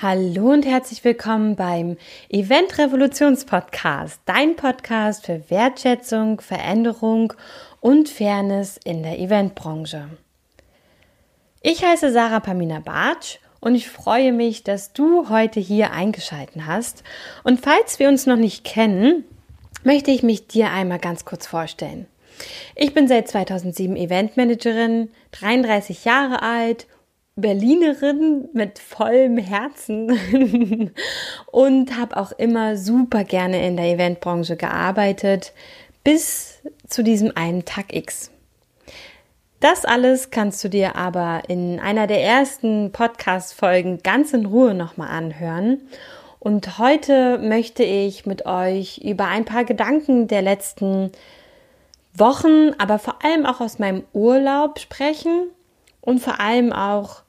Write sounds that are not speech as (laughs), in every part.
Hallo und herzlich willkommen beim Event Revolutions Podcast, dein Podcast für Wertschätzung, Veränderung und Fairness in der Eventbranche. Ich heiße Sarah Pamina Bartsch und ich freue mich, dass du heute hier eingeschalten hast. Und falls wir uns noch nicht kennen, möchte ich mich dir einmal ganz kurz vorstellen. Ich bin seit 2007 Eventmanagerin, 33 Jahre alt Berlinerin mit vollem Herzen (laughs) und habe auch immer super gerne in der Eventbranche gearbeitet, bis zu diesem einen Tag X. Das alles kannst du dir aber in einer der ersten Podcast-Folgen ganz in Ruhe nochmal anhören. Und heute möchte ich mit euch über ein paar Gedanken der letzten Wochen, aber vor allem auch aus meinem Urlaub sprechen und vor allem auch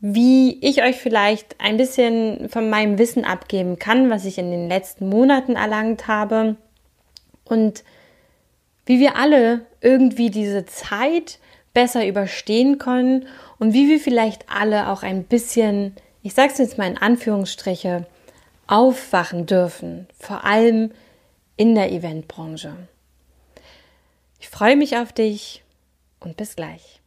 wie ich euch vielleicht ein bisschen von meinem Wissen abgeben kann, was ich in den letzten Monaten erlangt habe und wie wir alle irgendwie diese Zeit besser überstehen können und wie wir vielleicht alle auch ein bisschen, ich sage es jetzt mal in Anführungsstriche, aufwachen dürfen, vor allem in der Eventbranche. Ich freue mich auf dich und bis gleich.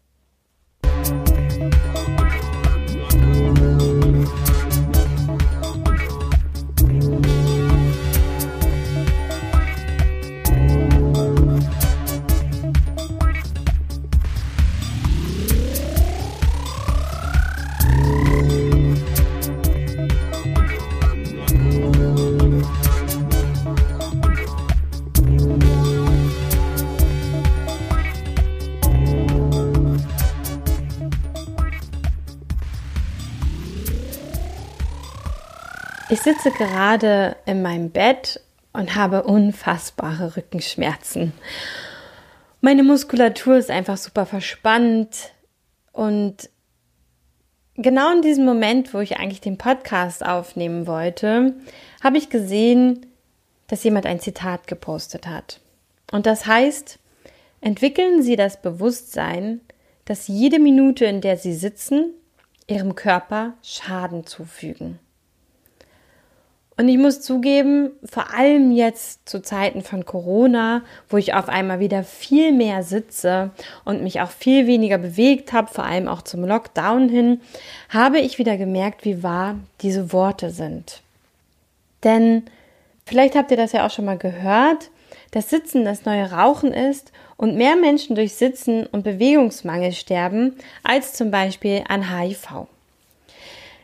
Ich sitze gerade in meinem Bett und habe unfassbare Rückenschmerzen. Meine Muskulatur ist einfach super verspannt und genau in diesem Moment, wo ich eigentlich den Podcast aufnehmen wollte, habe ich gesehen, dass jemand ein Zitat gepostet hat. Und das heißt, entwickeln Sie das Bewusstsein, dass jede Minute, in der Sie sitzen, Ihrem Körper Schaden zufügen. Und ich muss zugeben, vor allem jetzt zu Zeiten von Corona, wo ich auf einmal wieder viel mehr sitze und mich auch viel weniger bewegt habe, vor allem auch zum Lockdown hin, habe ich wieder gemerkt, wie wahr diese Worte sind. Denn vielleicht habt ihr das ja auch schon mal gehört, dass Sitzen das neue Rauchen ist und mehr Menschen durch Sitzen und Bewegungsmangel sterben als zum Beispiel an HIV.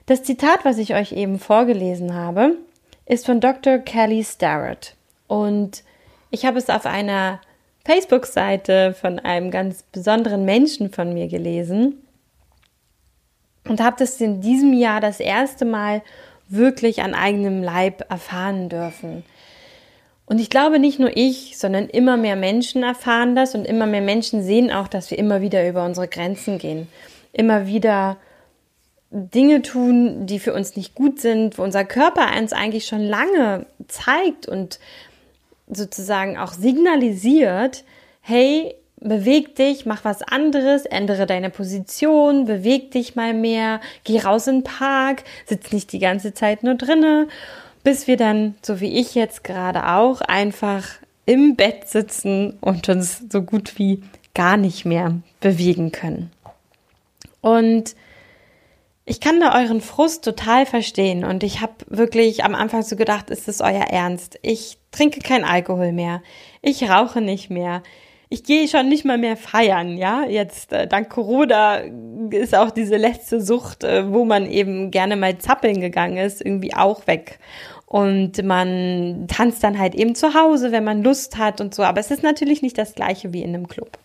Das Zitat, was ich euch eben vorgelesen habe, ist von Dr. Kelly Starrett. Und ich habe es auf einer Facebook-Seite von einem ganz besonderen Menschen von mir gelesen und habe das in diesem Jahr das erste Mal wirklich an eigenem Leib erfahren dürfen. Und ich glaube, nicht nur ich, sondern immer mehr Menschen erfahren das und immer mehr Menschen sehen auch, dass wir immer wieder über unsere Grenzen gehen. Immer wieder Dinge tun, die für uns nicht gut sind, wo unser Körper uns eigentlich schon lange zeigt und sozusagen auch signalisiert, hey, beweg dich, mach was anderes, ändere deine Position, beweg dich mal mehr, geh raus in den Park, sitz nicht die ganze Zeit nur drinne, bis wir dann, so wie ich jetzt gerade auch, einfach im Bett sitzen und uns so gut wie gar nicht mehr bewegen können. Und ich kann da euren Frust total verstehen und ich habe wirklich am Anfang so gedacht, ist es euer Ernst? Ich trinke kein Alkohol mehr, ich rauche nicht mehr, ich gehe schon nicht mal mehr feiern, ja. Jetzt äh, dank Corona ist auch diese letzte Sucht, äh, wo man eben gerne mal zappeln gegangen ist, irgendwie auch weg. Und man tanzt dann halt eben zu Hause, wenn man Lust hat und so. Aber es ist natürlich nicht das gleiche wie in einem Club.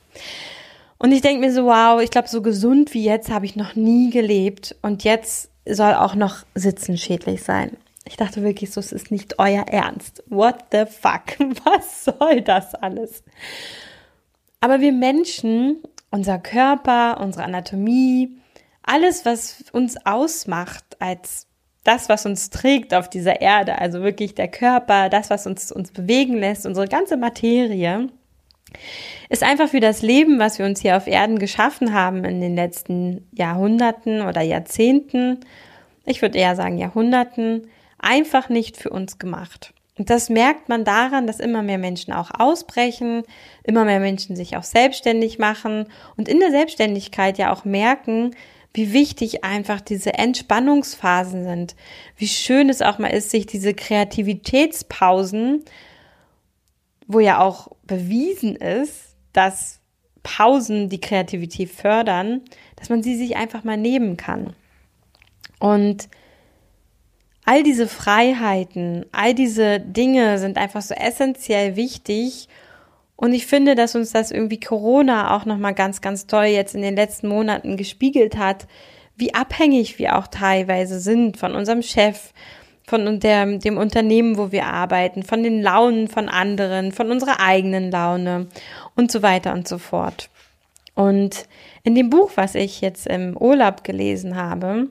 Und ich denke mir so, wow, ich glaube, so gesund wie jetzt habe ich noch nie gelebt. Und jetzt soll auch noch Sitzen schädlich sein. Ich dachte wirklich so, es ist nicht euer Ernst. What the fuck? (laughs) Was soll das alles? Aber wir Menschen, unser Körper, unsere Anatomie, alles, was uns ausmacht als das, was uns trägt auf dieser Erde, also wirklich der Körper, das, was uns, uns bewegen lässt, unsere ganze Materie, ist einfach für das Leben, was wir uns hier auf Erden geschaffen haben in den letzten Jahrhunderten oder Jahrzehnten, ich würde eher sagen Jahrhunderten, einfach nicht für uns gemacht. Und das merkt man daran, dass immer mehr Menschen auch ausbrechen, immer mehr Menschen sich auch selbstständig machen und in der Selbstständigkeit ja auch merken, wie wichtig einfach diese Entspannungsphasen sind, wie schön es auch mal ist, sich diese Kreativitätspausen, wo ja auch bewiesen ist, dass Pausen die Kreativität fördern, dass man sie sich einfach mal nehmen kann. Und all diese Freiheiten, all diese Dinge sind einfach so essentiell wichtig. Und ich finde, dass uns das irgendwie Corona auch nochmal ganz, ganz toll jetzt in den letzten Monaten gespiegelt hat, wie abhängig wir auch teilweise sind von unserem Chef, von der, dem Unternehmen, wo wir arbeiten, von den Launen von anderen, von unserer eigenen Laune und so weiter und so fort. Und in dem Buch, was ich jetzt im Urlaub gelesen habe,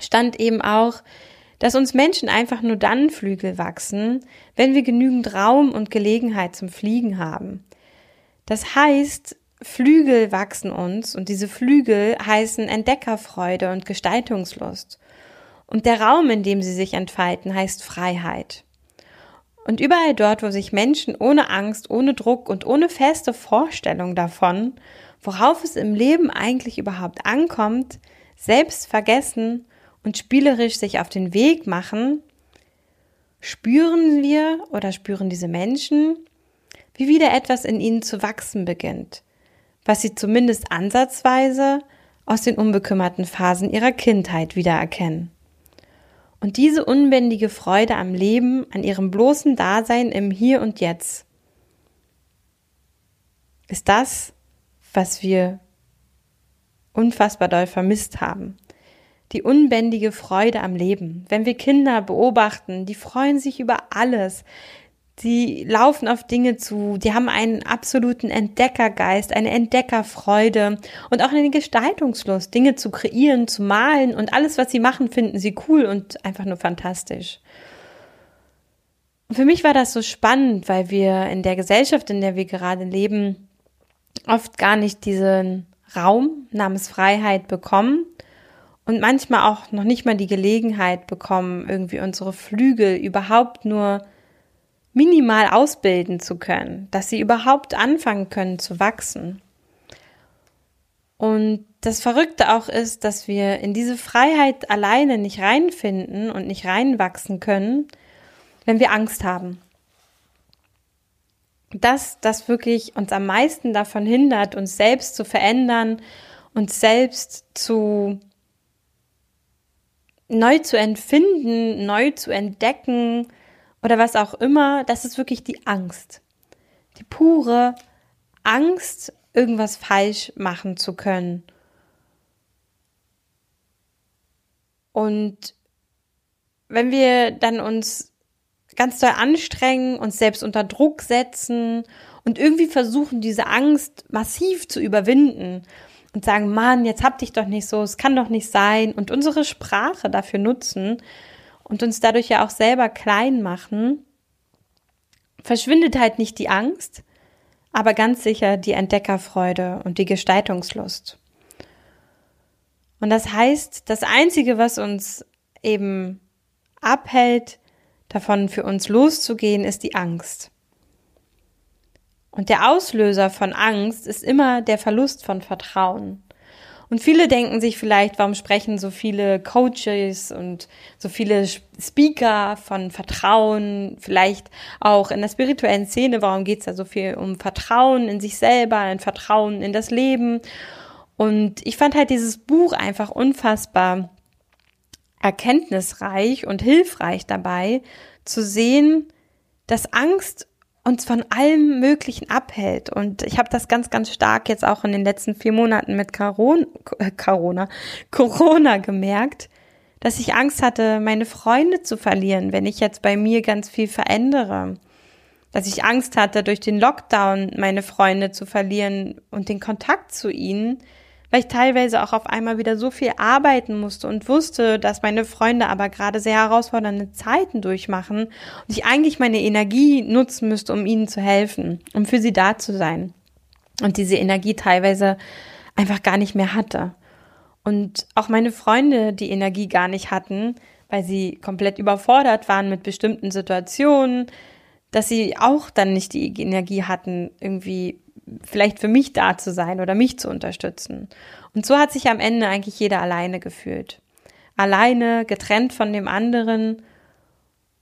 stand eben auch, dass uns Menschen einfach nur dann Flügel wachsen, wenn wir genügend Raum und Gelegenheit zum Fliegen haben. Das heißt, Flügel wachsen uns und diese Flügel heißen Entdeckerfreude und Gestaltungslust. Und der Raum, in dem sie sich entfalten, heißt Freiheit. Und überall dort, wo sich Menschen ohne Angst, ohne Druck und ohne feste Vorstellung davon, worauf es im Leben eigentlich überhaupt ankommt, selbst vergessen und spielerisch sich auf den Weg machen, spüren wir oder spüren diese Menschen, wie wieder etwas in ihnen zu wachsen beginnt, was sie zumindest ansatzweise aus den unbekümmerten Phasen ihrer Kindheit wiedererkennen. Und diese unbändige Freude am Leben, an ihrem bloßen Dasein im Hier und Jetzt, ist das, was wir unfassbar doll vermisst haben die unbändige Freude am Leben. Wenn wir Kinder beobachten, die freuen sich über alles. Die laufen auf Dinge zu, die haben einen absoluten Entdeckergeist, eine Entdeckerfreude und auch eine Gestaltungslust, Dinge zu kreieren, zu malen und alles, was sie machen, finden sie cool und einfach nur fantastisch. Für mich war das so spannend, weil wir in der Gesellschaft, in der wir gerade leben, oft gar nicht diesen Raum namens Freiheit bekommen und manchmal auch noch nicht mal die Gelegenheit bekommen, irgendwie unsere Flügel überhaupt nur minimal ausbilden zu können, dass sie überhaupt anfangen können zu wachsen. Und das Verrückte auch ist, dass wir in diese Freiheit alleine nicht reinfinden und nicht reinwachsen können, wenn wir Angst haben. Dass das wirklich uns am meisten davon hindert, uns selbst zu verändern, uns selbst zu neu zu empfinden, neu zu entdecken oder was auch immer, das ist wirklich die Angst. Die pure Angst, irgendwas falsch machen zu können. Und wenn wir dann uns ganz doll anstrengen, uns selbst unter Druck setzen und irgendwie versuchen, diese Angst massiv zu überwinden und sagen, Mann, jetzt hab dich doch nicht so, es kann doch nicht sein und unsere Sprache dafür nutzen und uns dadurch ja auch selber klein machen, verschwindet halt nicht die Angst, aber ganz sicher die Entdeckerfreude und die Gestaltungslust. Und das heißt, das Einzige, was uns eben abhält, davon für uns loszugehen, ist die Angst. Und der Auslöser von Angst ist immer der Verlust von Vertrauen. Und viele denken sich vielleicht, warum sprechen so viele Coaches und so viele Speaker von Vertrauen, vielleicht auch in der spirituellen Szene, warum geht's da so viel um Vertrauen in sich selber, ein Vertrauen in das Leben. Und ich fand halt dieses Buch einfach unfassbar erkenntnisreich und hilfreich dabei zu sehen, dass Angst uns von allem Möglichen abhält. Und ich habe das ganz, ganz stark jetzt auch in den letzten vier Monaten mit Corona, äh, Corona, (laughs) Corona gemerkt, dass ich Angst hatte, meine Freunde zu verlieren, wenn ich jetzt bei mir ganz viel verändere. Dass ich Angst hatte, durch den Lockdown meine Freunde zu verlieren und den Kontakt zu ihnen, weil ich teilweise auch auf einmal wieder so viel arbeiten musste und wusste, dass meine Freunde aber gerade sehr herausfordernde Zeiten durchmachen und ich eigentlich meine Energie nutzen müsste, um ihnen zu helfen, um für sie da zu sein. Und diese Energie teilweise einfach gar nicht mehr hatte. Und auch meine Freunde die Energie gar nicht hatten, weil sie komplett überfordert waren mit bestimmten Situationen, dass sie auch dann nicht die Energie hatten, irgendwie vielleicht für mich da zu sein oder mich zu unterstützen. Und so hat sich am Ende eigentlich jeder alleine gefühlt. Alleine, getrennt von dem anderen.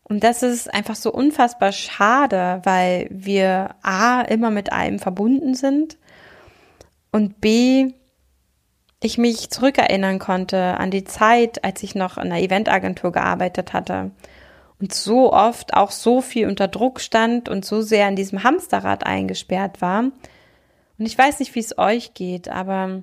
Und das ist einfach so unfassbar schade, weil wir A, immer mit allem verbunden sind und B, ich mich zurückerinnern konnte an die Zeit, als ich noch in einer Eventagentur gearbeitet hatte und so oft auch so viel unter Druck stand und so sehr in diesem Hamsterrad eingesperrt war. Und ich weiß nicht, wie es euch geht, aber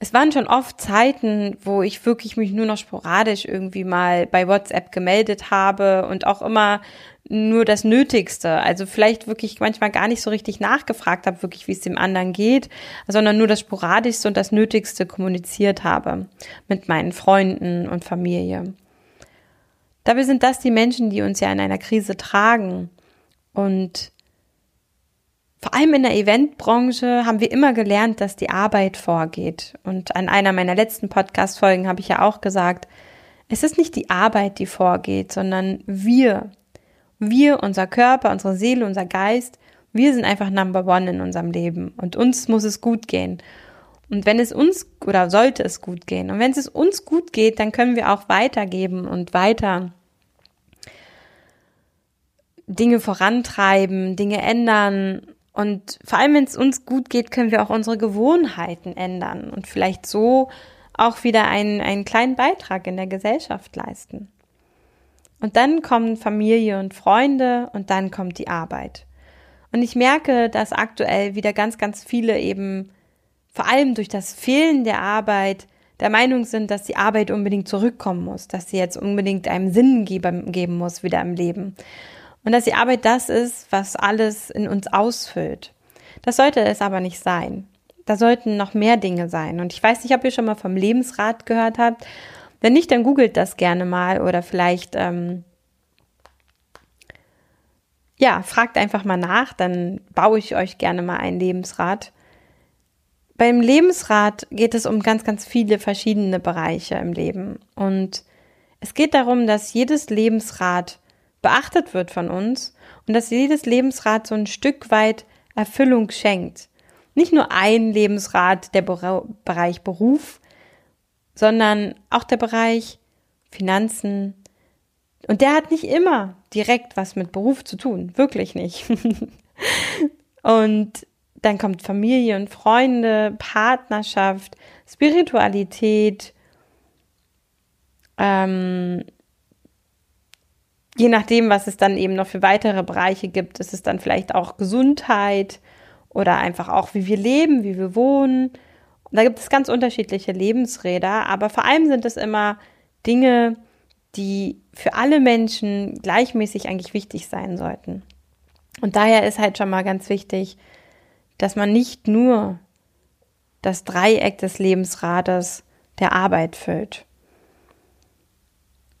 es waren schon oft Zeiten, wo ich wirklich mich nur noch sporadisch irgendwie mal bei WhatsApp gemeldet habe und auch immer nur das Nötigste. Also vielleicht wirklich manchmal gar nicht so richtig nachgefragt habe, wirklich, wie es dem anderen geht, sondern nur das Sporadischste und das Nötigste kommuniziert habe mit meinen Freunden und Familie. Dabei sind das die Menschen, die uns ja in einer Krise tragen. Und vor allem in der Eventbranche haben wir immer gelernt, dass die Arbeit vorgeht. Und an einer meiner letzten Podcast-Folgen habe ich ja auch gesagt, es ist nicht die Arbeit, die vorgeht, sondern wir. Wir, unser Körper, unsere Seele, unser Geist, wir sind einfach Number One in unserem Leben. Und uns muss es gut gehen. Und wenn es uns oder sollte es gut gehen. Und wenn es uns gut geht, dann können wir auch weitergeben und weiter Dinge vorantreiben, Dinge ändern und vor allem, wenn es uns gut geht, können wir auch unsere Gewohnheiten ändern und vielleicht so auch wieder einen, einen kleinen Beitrag in der Gesellschaft leisten. Und dann kommen Familie und Freunde und dann kommt die Arbeit. Und ich merke, dass aktuell wieder ganz, ganz viele eben vor allem durch das Fehlen der Arbeit der Meinung sind, dass die Arbeit unbedingt zurückkommen muss, dass sie jetzt unbedingt einem Sinn geben muss wieder im Leben und dass die Arbeit das ist, was alles in uns ausfüllt. Das sollte es aber nicht sein. Da sollten noch mehr Dinge sein. Und ich weiß nicht, ob ihr schon mal vom Lebensrat gehört habt. Wenn nicht, dann googelt das gerne mal oder vielleicht, ähm, ja, fragt einfach mal nach, dann baue ich euch gerne mal ein Lebensrat. Beim Lebensrat geht es um ganz, ganz viele verschiedene Bereiche im Leben. Und es geht darum, dass jedes Lebensrad beachtet wird von uns und dass jedes Lebensrad so ein Stück weit Erfüllung schenkt. Nicht nur ein Lebensrad, der Bereich Beruf, sondern auch der Bereich Finanzen. Und der hat nicht immer direkt was mit Beruf zu tun, wirklich nicht. (laughs) und dann kommt Familie und Freunde, Partnerschaft, Spiritualität, ähm, je nachdem, was es dann eben noch für weitere Bereiche gibt, ist es dann vielleicht auch Gesundheit oder einfach auch, wie wir leben, wie wir wohnen. Da gibt es ganz unterschiedliche Lebensräder, aber vor allem sind es immer Dinge, die für alle Menschen gleichmäßig eigentlich wichtig sein sollten. Und daher ist halt schon mal ganz wichtig, dass man nicht nur das Dreieck des Lebensrades der Arbeit füllt.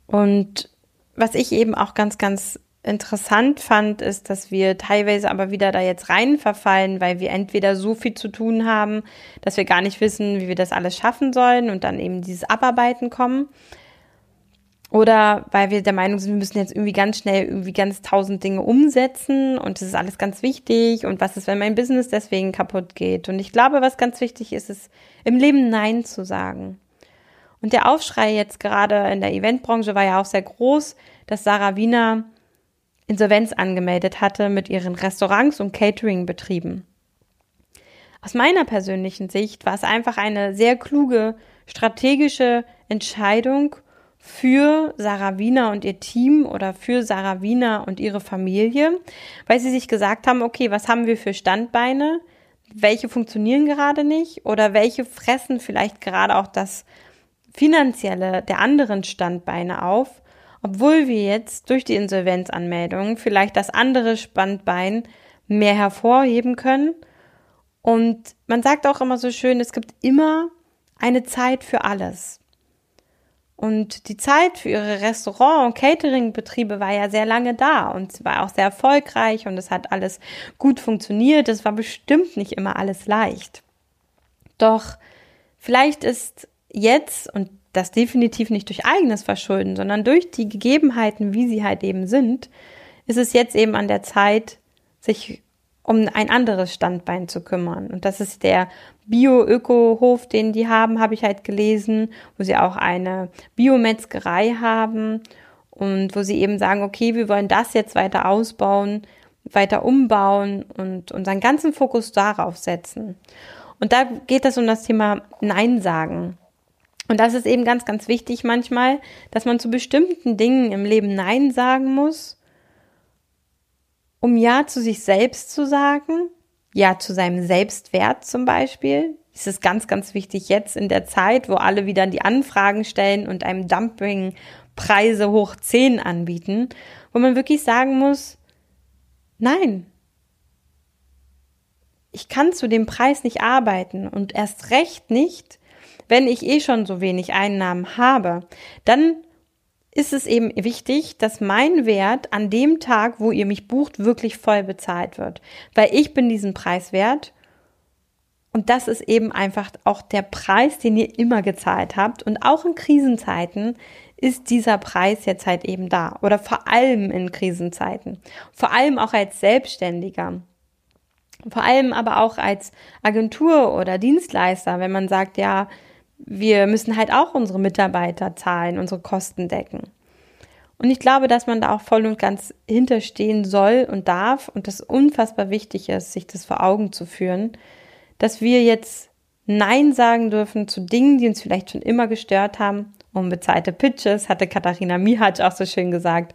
Und was ich eben auch ganz, ganz interessant fand, ist, dass wir teilweise aber wieder da jetzt rein verfallen, weil wir entweder so viel zu tun haben, dass wir gar nicht wissen, wie wir das alles schaffen sollen und dann eben dieses Abarbeiten kommen. Oder weil wir der Meinung sind, wir müssen jetzt irgendwie ganz schnell irgendwie ganz tausend Dinge umsetzen und das ist alles ganz wichtig und was ist, wenn mein Business deswegen kaputt geht. Und ich glaube, was ganz wichtig ist, ist im Leben Nein zu sagen. Und der Aufschrei jetzt gerade in der Eventbranche war ja auch sehr groß, dass Sarah Wiener Insolvenz angemeldet hatte mit ihren Restaurants und Catering-Betrieben. Aus meiner persönlichen Sicht war es einfach eine sehr kluge strategische Entscheidung für Sarah Wiener und ihr Team oder für Sarah Wiener und ihre Familie, weil sie sich gesagt haben, okay, was haben wir für Standbeine? Welche funktionieren gerade nicht oder welche fressen vielleicht gerade auch das finanzielle der anderen Standbeine auf, obwohl wir jetzt durch die Insolvenzanmeldung vielleicht das andere Standbein mehr hervorheben können. Und man sagt auch immer so schön, es gibt immer eine Zeit für alles. Und die Zeit für ihre Restaurant- und Catering-Betriebe war ja sehr lange da und sie war auch sehr erfolgreich und es hat alles gut funktioniert. Es war bestimmt nicht immer alles leicht. Doch vielleicht ist jetzt, und das definitiv nicht durch eigenes Verschulden, sondern durch die Gegebenheiten, wie sie halt eben sind, ist es jetzt eben an der Zeit, sich um ein anderes Standbein zu kümmern. Und das ist der Bio-Öko-Hof, den die haben, habe ich halt gelesen, wo sie auch eine Biometzgerei haben und wo sie eben sagen, okay, wir wollen das jetzt weiter ausbauen, weiter umbauen und unseren ganzen Fokus darauf setzen. Und da geht es um das Thema Nein sagen. Und das ist eben ganz, ganz wichtig manchmal, dass man zu bestimmten Dingen im Leben Nein sagen muss, um Ja zu sich selbst zu sagen, Ja zu seinem Selbstwert zum Beispiel. Das ist ganz, ganz wichtig jetzt in der Zeit, wo alle wieder die Anfragen stellen und einem Dumping Preise hoch 10 anbieten, wo man wirklich sagen muss, nein, ich kann zu dem Preis nicht arbeiten und erst recht nicht, wenn ich eh schon so wenig Einnahmen habe. Dann ist es eben wichtig, dass mein Wert an dem Tag, wo ihr mich bucht, wirklich voll bezahlt wird. Weil ich bin diesen Preis wert. Und das ist eben einfach auch der Preis, den ihr immer gezahlt habt. Und auch in Krisenzeiten ist dieser Preis jetzt halt eben da. Oder vor allem in Krisenzeiten. Vor allem auch als Selbstständiger. Vor allem aber auch als Agentur oder Dienstleister, wenn man sagt, ja, wir müssen halt auch unsere Mitarbeiter zahlen, unsere Kosten decken. Und ich glaube, dass man da auch voll und ganz hinterstehen soll und darf und das unfassbar wichtig ist, sich das vor Augen zu führen, dass wir jetzt Nein sagen dürfen zu Dingen, die uns vielleicht schon immer gestört haben. Unbezahlte Pitches, hatte Katharina Mihatsch auch so schön gesagt.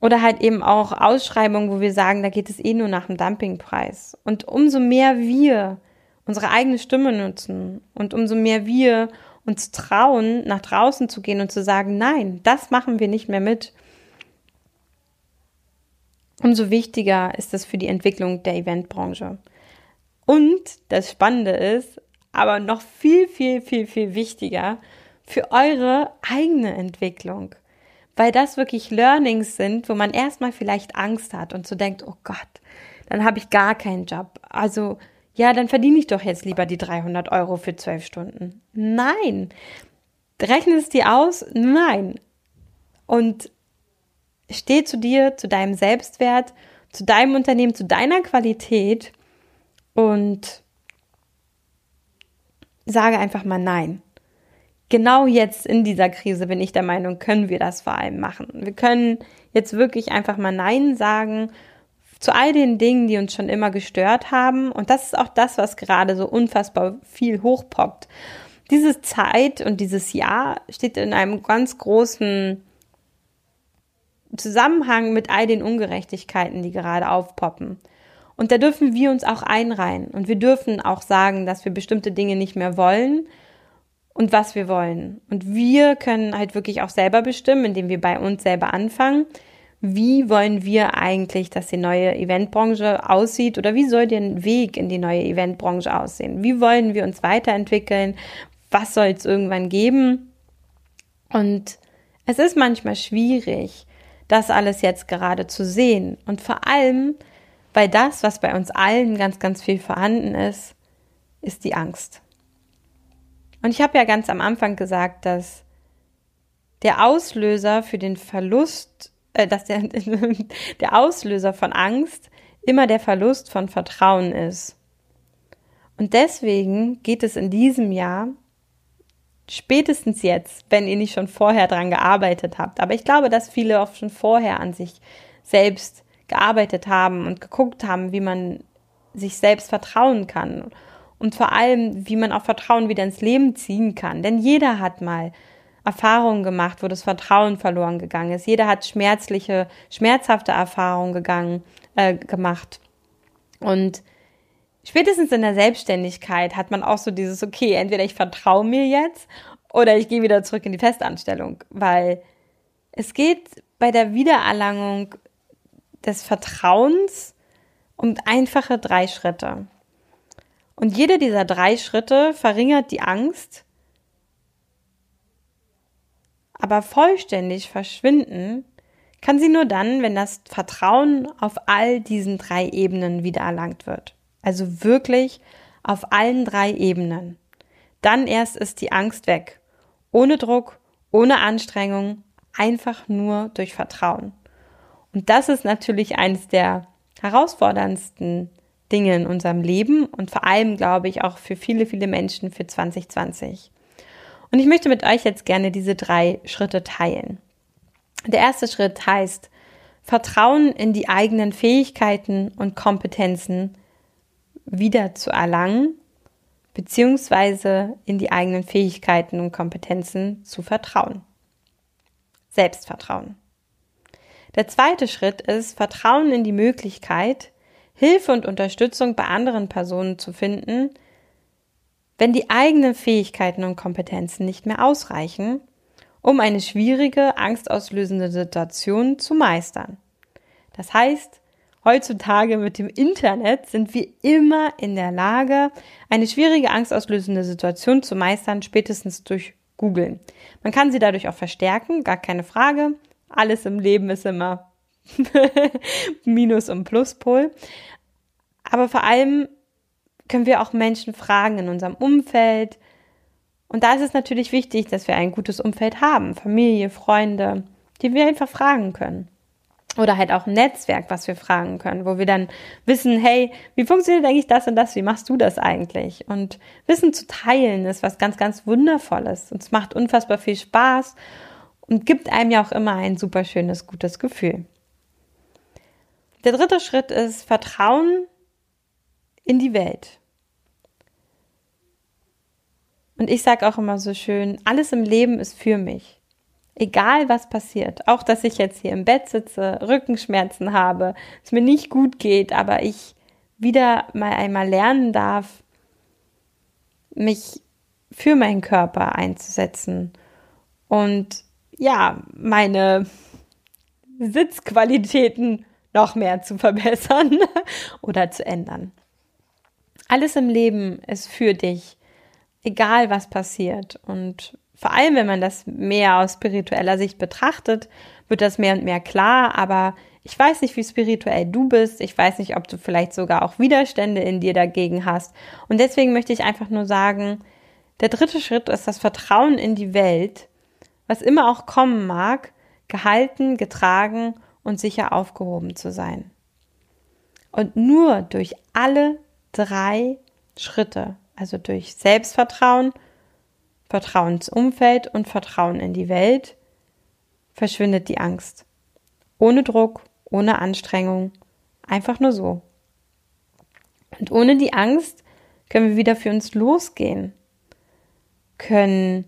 Oder halt eben auch Ausschreibungen, wo wir sagen, da geht es eh nur nach dem Dumpingpreis. Und umso mehr wir unsere eigene Stimme nutzen und umso mehr wir uns trauen, nach draußen zu gehen und zu sagen, nein, das machen wir nicht mehr mit, umso wichtiger ist es für die Entwicklung der Eventbranche. Und das Spannende ist, aber noch viel, viel, viel, viel wichtiger, für eure eigene Entwicklung. Weil das wirklich Learnings sind, wo man erstmal vielleicht Angst hat und so denkt, oh Gott, dann habe ich gar keinen Job. Also ja, dann verdiene ich doch jetzt lieber die 300 Euro für zwölf Stunden. Nein. Rechne es dir aus? Nein. Und steh zu dir, zu deinem Selbstwert, zu deinem Unternehmen, zu deiner Qualität und sage einfach mal Nein. Genau jetzt in dieser Krise bin ich der Meinung, können wir das vor allem machen. Wir können jetzt wirklich einfach mal Nein sagen zu all den Dingen, die uns schon immer gestört haben. Und das ist auch das, was gerade so unfassbar viel hochpoppt. Diese Zeit und dieses Jahr steht in einem ganz großen Zusammenhang mit all den Ungerechtigkeiten, die gerade aufpoppen. Und da dürfen wir uns auch einreihen. Und wir dürfen auch sagen, dass wir bestimmte Dinge nicht mehr wollen und was wir wollen. Und wir können halt wirklich auch selber bestimmen, indem wir bei uns selber anfangen wie wollen wir eigentlich, dass die neue Eventbranche aussieht oder wie soll der Weg in die neue Eventbranche aussehen? Wie wollen wir uns weiterentwickeln? Was soll es irgendwann geben? Und es ist manchmal schwierig, das alles jetzt gerade zu sehen. Und vor allem, weil das, was bei uns allen ganz, ganz viel vorhanden ist, ist die Angst. Und ich habe ja ganz am Anfang gesagt, dass der Auslöser für den Verlust äh, dass der, (laughs) der Auslöser von Angst immer der Verlust von Vertrauen ist. Und deswegen geht es in diesem Jahr, spätestens jetzt, wenn ihr nicht schon vorher dran gearbeitet habt, aber ich glaube, dass viele auch schon vorher an sich selbst gearbeitet haben und geguckt haben, wie man sich selbst vertrauen kann und vor allem, wie man auch Vertrauen wieder ins Leben ziehen kann. Denn jeder hat mal Erfahrungen gemacht, wo das Vertrauen verloren gegangen ist. Jeder hat schmerzliche, schmerzhafte Erfahrungen gegangen, äh, gemacht. Und spätestens in der Selbstständigkeit hat man auch so dieses, okay, entweder ich vertraue mir jetzt oder ich gehe wieder zurück in die Festanstellung, weil es geht bei der Wiedererlangung des Vertrauens um einfache drei Schritte. Und jede dieser drei Schritte verringert die Angst, aber vollständig verschwinden kann sie nur dann, wenn das Vertrauen auf all diesen drei Ebenen wiedererlangt wird. Also wirklich auf allen drei Ebenen. Dann erst ist die Angst weg. Ohne Druck, ohne Anstrengung, einfach nur durch Vertrauen. Und das ist natürlich eines der herausforderndsten Dinge in unserem Leben und vor allem, glaube ich, auch für viele, viele Menschen für 2020. Und ich möchte mit euch jetzt gerne diese drei Schritte teilen. Der erste Schritt heißt, Vertrauen in die eigenen Fähigkeiten und Kompetenzen wieder zu erlangen, beziehungsweise in die eigenen Fähigkeiten und Kompetenzen zu vertrauen. Selbstvertrauen. Der zweite Schritt ist Vertrauen in die Möglichkeit, Hilfe und Unterstützung bei anderen Personen zu finden, wenn die eigenen Fähigkeiten und Kompetenzen nicht mehr ausreichen, um eine schwierige, angstauslösende Situation zu meistern. Das heißt, heutzutage mit dem Internet sind wir immer in der Lage, eine schwierige, angstauslösende Situation zu meistern, spätestens durch Googeln. Man kann sie dadurch auch verstärken, gar keine Frage. Alles im Leben ist immer (laughs) Minus- und Pluspol. Aber vor allem können wir auch Menschen fragen in unserem Umfeld. Und da ist es natürlich wichtig, dass wir ein gutes Umfeld haben, Familie, Freunde, die wir einfach fragen können. Oder halt auch ein Netzwerk, was wir fragen können, wo wir dann wissen, hey, wie funktioniert eigentlich das und das? Wie machst du das eigentlich? Und Wissen zu teilen ist was ganz, ganz Wundervolles. Und es macht unfassbar viel Spaß und gibt einem ja auch immer ein super schönes, gutes Gefühl. Der dritte Schritt ist Vertrauen in die Welt. Und ich sage auch immer so schön, alles im Leben ist für mich. Egal was passiert, auch dass ich jetzt hier im Bett sitze, Rückenschmerzen habe, es mir nicht gut geht, aber ich wieder mal einmal lernen darf, mich für meinen Körper einzusetzen und ja, meine Sitzqualitäten noch mehr zu verbessern (laughs) oder zu ändern. Alles im Leben ist für dich, egal was passiert. Und vor allem, wenn man das mehr aus spiritueller Sicht betrachtet, wird das mehr und mehr klar. Aber ich weiß nicht, wie spirituell du bist. Ich weiß nicht, ob du vielleicht sogar auch Widerstände in dir dagegen hast. Und deswegen möchte ich einfach nur sagen, der dritte Schritt ist das Vertrauen in die Welt, was immer auch kommen mag, gehalten, getragen und sicher aufgehoben zu sein. Und nur durch alle drei Schritte, also durch Selbstvertrauen, Vertrauen ins Umfeld und Vertrauen in die Welt, verschwindet die Angst. Ohne Druck, ohne Anstrengung, einfach nur so. Und ohne die Angst können wir wieder für uns losgehen, können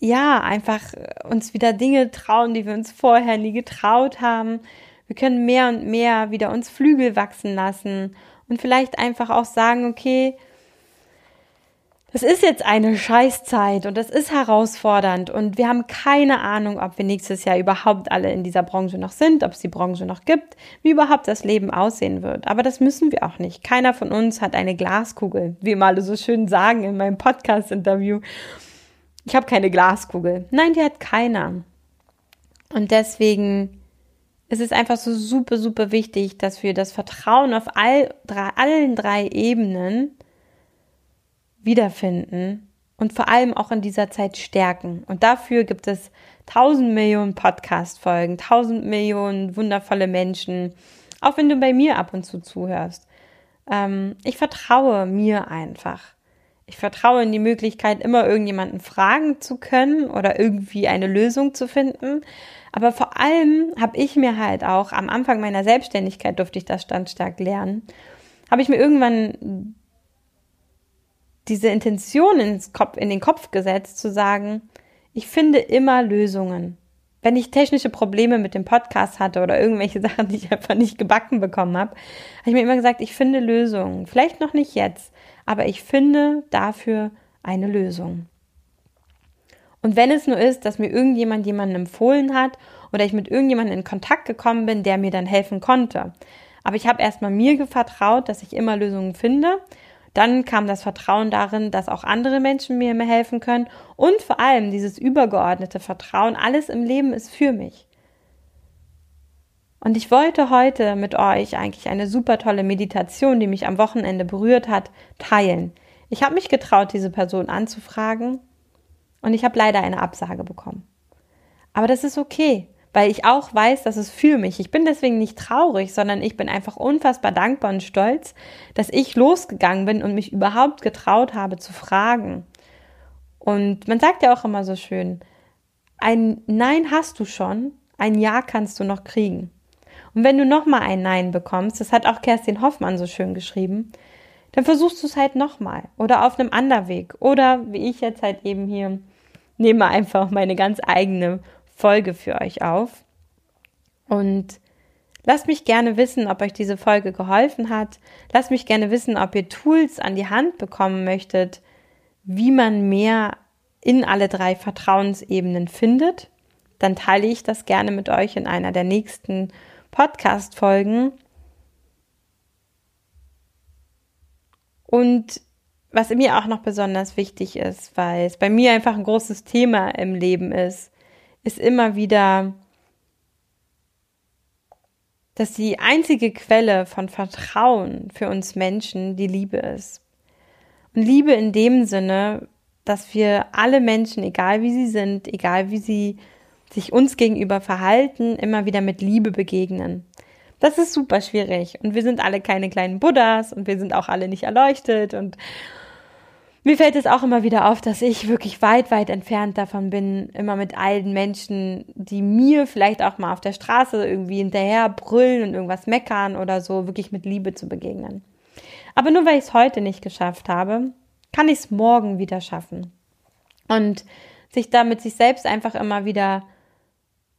ja einfach uns wieder Dinge trauen, die wir uns vorher nie getraut haben, wir können mehr und mehr wieder uns Flügel wachsen lassen und vielleicht einfach auch sagen, okay, das ist jetzt eine Scheißzeit und das ist herausfordernd und wir haben keine Ahnung, ob wir nächstes Jahr überhaupt alle in dieser Branche noch sind, ob es die Branche noch gibt, wie überhaupt das Leben aussehen wird. Aber das müssen wir auch nicht. Keiner von uns hat eine Glaskugel, wie immer alle so schön sagen in meinem Podcast-Interview. Ich habe keine Glaskugel. Nein, die hat keiner. Und deswegen es ist einfach so super, super wichtig, dass wir das Vertrauen auf all drei, allen drei Ebenen wiederfinden und vor allem auch in dieser Zeit stärken. Und dafür gibt es tausend Millionen Podcast-Folgen, tausend Millionen wundervolle Menschen, auch wenn du bei mir ab und zu zuhörst. Ähm, ich vertraue mir einfach. Ich vertraue in die Möglichkeit, immer irgendjemanden fragen zu können oder irgendwie eine Lösung zu finden. Aber vor allem habe ich mir halt auch am Anfang meiner Selbstständigkeit durfte ich das standstark lernen, habe ich mir irgendwann diese Intention ins Kopf, in den Kopf gesetzt, zu sagen, ich finde immer Lösungen. Wenn ich technische Probleme mit dem Podcast hatte oder irgendwelche (laughs) Sachen, die ich einfach nicht gebacken bekommen habe, habe ich mir immer gesagt, ich finde Lösungen. Vielleicht noch nicht jetzt, aber ich finde dafür eine Lösung. Und wenn es nur ist, dass mir irgendjemand jemanden empfohlen hat oder ich mit irgendjemandem in Kontakt gekommen bin, der mir dann helfen konnte. Aber ich habe erstmal mir vertraut, dass ich immer Lösungen finde. Dann kam das Vertrauen darin, dass auch andere Menschen mir mehr helfen können. Und vor allem dieses übergeordnete Vertrauen, alles im Leben ist für mich. Und ich wollte heute mit euch eigentlich eine super tolle Meditation, die mich am Wochenende berührt hat, teilen. Ich habe mich getraut, diese Person anzufragen und ich habe leider eine Absage bekommen. Aber das ist okay, weil ich auch weiß, dass es für mich. Ich bin deswegen nicht traurig, sondern ich bin einfach unfassbar dankbar und stolz, dass ich losgegangen bin und mich überhaupt getraut habe zu fragen. Und man sagt ja auch immer so schön, ein Nein hast du schon, ein Ja kannst du noch kriegen. Und wenn du nochmal ein Nein bekommst, das hat auch Kerstin Hoffmann so schön geschrieben, dann versuchst du es halt nochmal oder auf einem anderen Weg. Oder wie ich jetzt halt eben hier nehme einfach meine ganz eigene Folge für euch auf. Und lasst mich gerne wissen, ob euch diese Folge geholfen hat. Lasst mich gerne wissen, ob ihr Tools an die Hand bekommen möchtet, wie man mehr in alle drei Vertrauensebenen findet. Dann teile ich das gerne mit euch in einer der nächsten Podcast-Folgen. Und was mir auch noch besonders wichtig ist, weil es bei mir einfach ein großes Thema im Leben ist, ist immer wieder, dass die einzige Quelle von Vertrauen für uns Menschen die Liebe ist. Und Liebe in dem Sinne, dass wir alle Menschen, egal wie sie sind, egal wie sie sich uns gegenüber verhalten, immer wieder mit Liebe begegnen. Das ist super schwierig. Und wir sind alle keine kleinen Buddhas und wir sind auch alle nicht erleuchtet und mir fällt es auch immer wieder auf, dass ich wirklich weit, weit entfernt davon bin, immer mit allen Menschen, die mir vielleicht auch mal auf der Straße irgendwie hinterher brüllen und irgendwas meckern oder so, wirklich mit Liebe zu begegnen. Aber nur weil ich es heute nicht geschafft habe, kann ich es morgen wieder schaffen. Und sich da mit sich selbst einfach immer wieder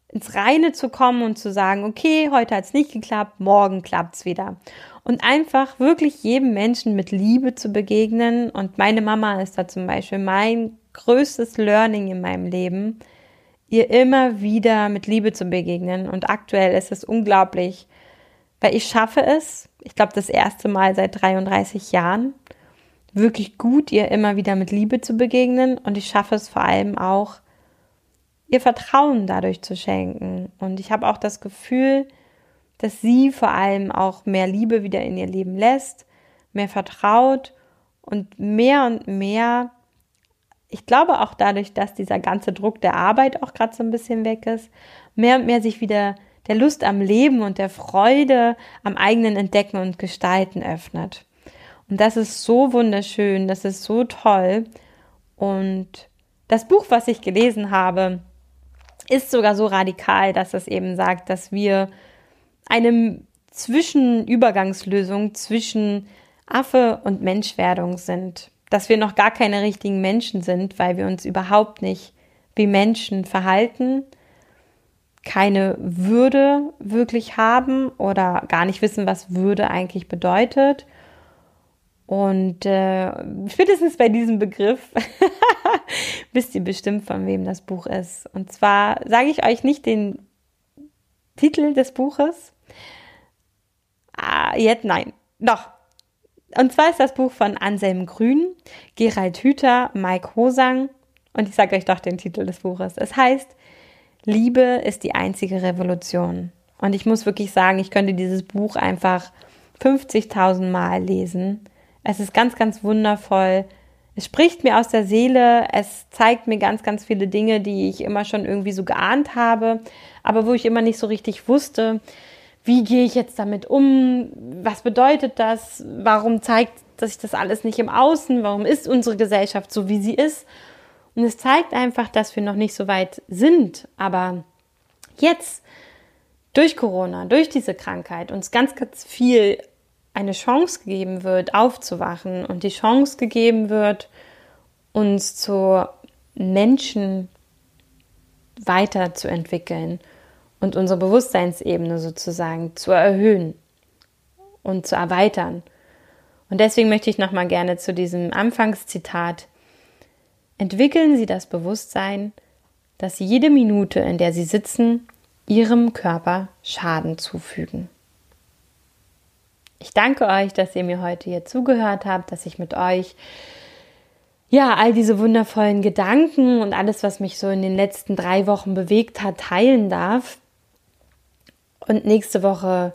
ins Reine zu kommen und zu sagen, okay, heute hat es nicht geklappt, morgen klappt es wieder und einfach wirklich jedem Menschen mit Liebe zu begegnen. Und meine Mama ist da zum Beispiel mein größtes Learning in meinem Leben, ihr immer wieder mit Liebe zu begegnen. Und aktuell ist es unglaublich, weil ich schaffe es, ich glaube das erste Mal seit 33 Jahren, wirklich gut ihr immer wieder mit Liebe zu begegnen. Und ich schaffe es vor allem auch, ihr Vertrauen dadurch zu schenken. Und ich habe auch das Gefühl, dass sie vor allem auch mehr Liebe wieder in ihr Leben lässt, mehr vertraut und mehr und mehr, ich glaube auch dadurch, dass dieser ganze Druck der Arbeit auch gerade so ein bisschen weg ist, mehr und mehr sich wieder der Lust am Leben und der Freude am eigenen Entdecken und Gestalten öffnet. Und das ist so wunderschön, das ist so toll. Und das Buch, was ich gelesen habe, ist sogar so radikal, dass es eben sagt, dass wir eine Zwischenübergangslösung zwischen Affe und Menschwerdung sind. Dass wir noch gar keine richtigen Menschen sind, weil wir uns überhaupt nicht wie Menschen verhalten, keine Würde wirklich haben oder gar nicht wissen, was Würde eigentlich bedeutet. Und äh, spätestens bei diesem Begriff (laughs) wisst ihr bestimmt, von wem das Buch ist. Und zwar sage ich euch nicht den Titel des Buches, Ah, jetzt nein. Doch. Und zwar ist das Buch von Anselm Grün, Gerald Hüther, Mike Hosang. Und ich sage euch doch den Titel des Buches. Es heißt, Liebe ist die einzige Revolution. Und ich muss wirklich sagen, ich könnte dieses Buch einfach 50.000 Mal lesen. Es ist ganz, ganz wundervoll. Es spricht mir aus der Seele. Es zeigt mir ganz, ganz viele Dinge, die ich immer schon irgendwie so geahnt habe, aber wo ich immer nicht so richtig wusste, wie gehe ich jetzt damit um? Was bedeutet das? Warum zeigt sich das alles nicht im Außen? Warum ist unsere Gesellschaft so, wie sie ist? Und es zeigt einfach, dass wir noch nicht so weit sind. Aber jetzt, durch Corona, durch diese Krankheit, uns ganz, ganz viel eine Chance gegeben wird, aufzuwachen und die Chance gegeben wird, uns zu Menschen weiterzuentwickeln und unsere Bewusstseinsebene sozusagen zu erhöhen und zu erweitern. Und deswegen möchte ich nochmal gerne zu diesem Anfangszitat entwickeln Sie das Bewusstsein, dass jede Minute, in der Sie sitzen, Ihrem Körper Schaden zufügen. Ich danke euch, dass ihr mir heute hier zugehört habt, dass ich mit euch ja, all diese wundervollen Gedanken und alles, was mich so in den letzten drei Wochen bewegt hat, teilen darf. Und nächste Woche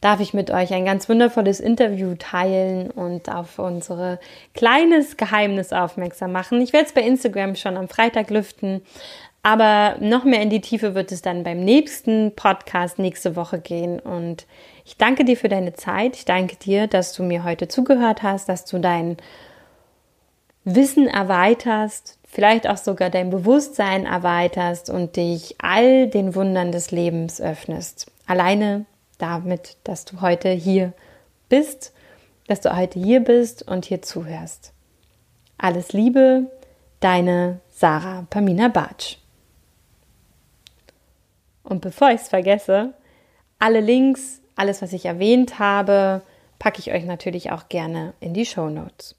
darf ich mit euch ein ganz wundervolles Interview teilen und auf unsere kleines Geheimnis aufmerksam machen. Ich werde es bei Instagram schon am Freitag lüften, aber noch mehr in die Tiefe wird es dann beim nächsten Podcast nächste Woche gehen. Und ich danke dir für deine Zeit. Ich danke dir, dass du mir heute zugehört hast, dass du dein Wissen erweiterst, vielleicht auch sogar dein Bewusstsein erweiterst und dich all den Wundern des Lebens öffnest. Alleine damit, dass du heute hier bist, dass du heute hier bist und hier zuhörst. Alles Liebe, deine Sarah Pamina Bartsch. Und bevor ich es vergesse, alle Links, alles, was ich erwähnt habe, packe ich euch natürlich auch gerne in die Show Notes.